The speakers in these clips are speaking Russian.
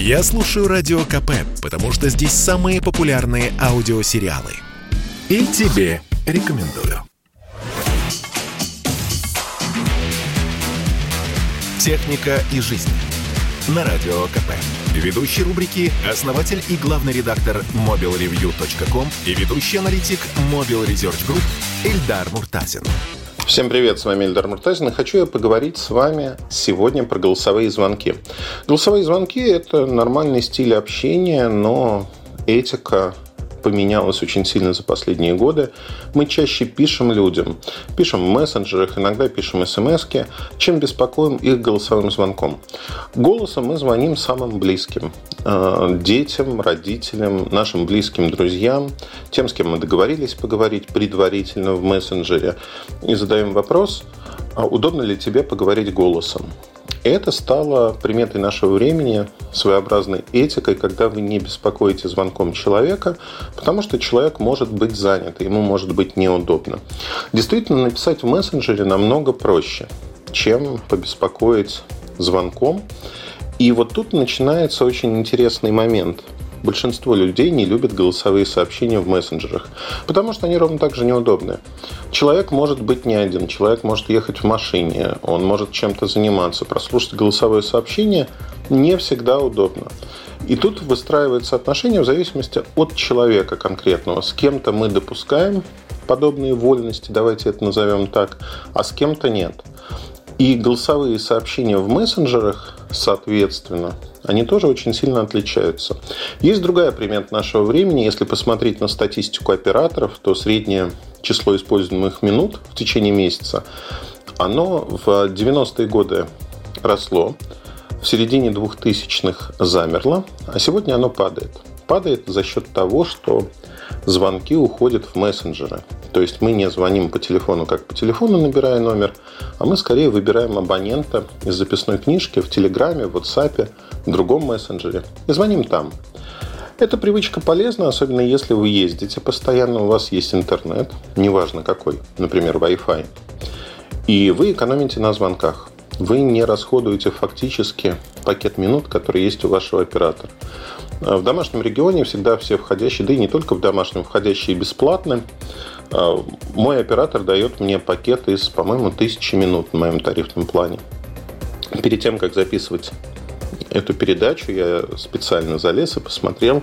Я слушаю Радио КП, потому что здесь самые популярные аудиосериалы. И тебе рекомендую. «Техника и жизнь» на Радио КП. Ведущий рубрики – основатель и главный редактор mobilreview.com и ведущий аналитик Mobile Research Group Эльдар Муртазин. Всем привет, с вами Эльдар Муртазин, и хочу я поговорить с вами сегодня про голосовые звонки. Голосовые звонки – это нормальный стиль общения, но этика поменялось очень сильно за последние годы. Мы чаще пишем людям, пишем в мессенджерах, иногда пишем смс чем беспокоим их голосовым звонком. Голосом мы звоним самым близким. Э, детям, родителям, нашим близким друзьям, тем, с кем мы договорились поговорить предварительно в мессенджере. И задаем вопрос, а удобно ли тебе поговорить голосом. Это стало приметой нашего времени, своеобразной этикой, когда вы не беспокоите звонком человека, потому что человек может быть занят, ему может быть неудобно. Действительно, написать в мессенджере намного проще, чем побеспокоить звонком. И вот тут начинается очень интересный момент – большинство людей не любят голосовые сообщения в мессенджерах, потому что они ровно так же неудобны. Человек может быть не один, человек может ехать в машине, он может чем-то заниматься. Прослушать голосовое сообщение не всегда удобно. И тут выстраивается отношение в зависимости от человека конкретного. С кем-то мы допускаем подобные вольности, давайте это назовем так, а с кем-то нет. И голосовые сообщения в мессенджерах, соответственно, они тоже очень сильно отличаются. Есть другая примета нашего времени. Если посмотреть на статистику операторов, то среднее число используемых минут в течение месяца, оно в 90-е годы росло, в середине 2000-х замерло, а сегодня оно падает. Падает за счет того, что звонки уходят в мессенджеры. То есть мы не звоним по телефону, как по телефону набирая номер, а мы скорее выбираем абонента из записной книжки в Телеграме, в WhatsApp, в другом мессенджере и звоним там. Эта привычка полезна, особенно если вы ездите постоянно, у вас есть интернет, неважно какой, например, Wi-Fi, и вы экономите на звонках. Вы не расходуете фактически пакет минут, который есть у вашего оператора. В домашнем регионе всегда все входящие, да и не только в домашнем, входящие бесплатны. А, мой оператор дает мне пакет из, по-моему, тысячи минут на моем тарифном плане. Перед тем, как записывать эту передачу, я специально залез и посмотрел,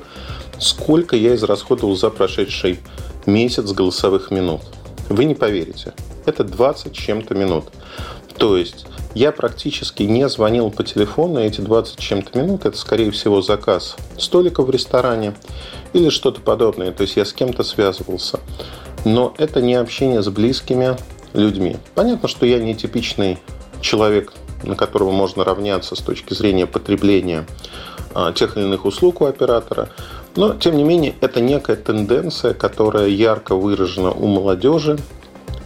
сколько я израсходовал за прошедший месяц голосовых минут. Вы не поверите. Это 20 чем-то минут. То есть я практически не звонил по телефону, эти 20 чем-то минут это, скорее всего, заказ столика в ресторане или что-то подобное. То есть я с кем-то связывался но это не общение с близкими людьми. Понятно, что я не типичный человек, на которого можно равняться с точки зрения потребления а, тех или иных услуг у оператора, но, тем не менее, это некая тенденция, которая ярко выражена у молодежи,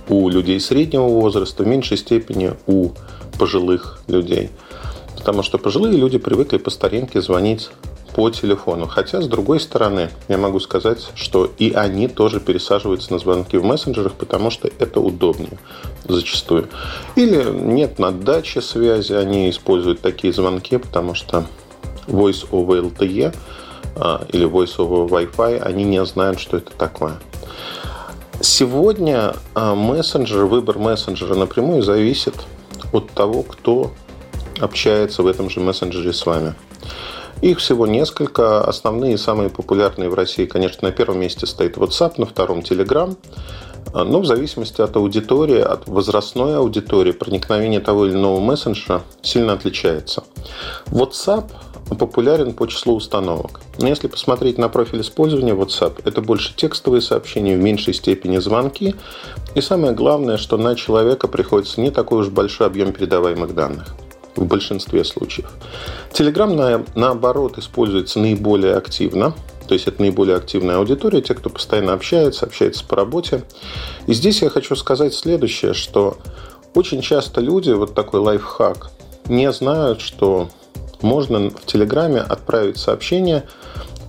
у людей среднего возраста, в меньшей степени у пожилых людей. Потому что пожилые люди привыкли по старинке звонить по телефону. Хотя, с другой стороны, я могу сказать, что и они тоже пересаживаются на звонки в мессенджерах, потому что это удобнее зачастую. Или нет на даче связи, они используют такие звонки, потому что Voice over LTE а, или Voice over Wi-Fi, они не знают, что это такое. Сегодня а, мессенджер, выбор мессенджера напрямую зависит от того, кто общается в этом же мессенджере с вами. Их всего несколько. Основные, самые популярные в России, конечно, на первом месте стоит WhatsApp, на втором Telegram. Но в зависимости от аудитории, от возрастной аудитории, проникновение того или иного мессенджера сильно отличается. WhatsApp популярен по числу установок. Но если посмотреть на профиль использования WhatsApp, это больше текстовые сообщения, в меньшей степени звонки. И самое главное, что на человека приходится не такой уж большой объем передаваемых данных в большинстве случаев. Telegram, на, наоборот, используется наиболее активно. То есть это наиболее активная аудитория, те, кто постоянно общается, общается по работе. И здесь я хочу сказать следующее, что очень часто люди, вот такой лайфхак, не знают, что можно в Телеграме отправить сообщение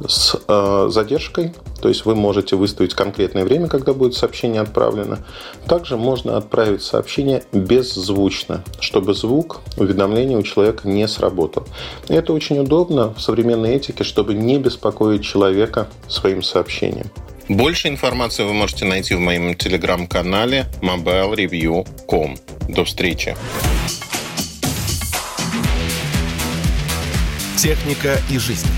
с э, задержкой то есть вы можете выставить конкретное время, когда будет сообщение отправлено. Также можно отправить сообщение беззвучно, чтобы звук уведомления у человека не сработал. И это очень удобно в современной этике, чтобы не беспокоить человека своим сообщением. Больше информации вы можете найти в моем телеграм-канале mobilereview.com. До встречи! Техника и жизнь.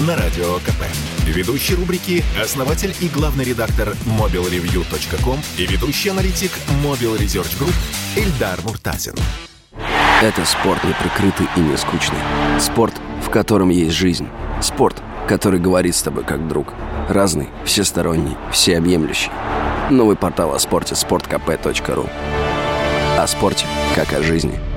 На радио КП. Ведущий рубрики – основатель и главный редактор mobilreview.com и ведущий аналитик Mobile Research Group Эльдар Муртазин. Это спорт не прикрытый и не скучный. Спорт, в котором есть жизнь. Спорт, который говорит с тобой как друг. Разный, всесторонний, всеобъемлющий. Новый портал о спорте – sportkp.ru О спорте, как о жизни –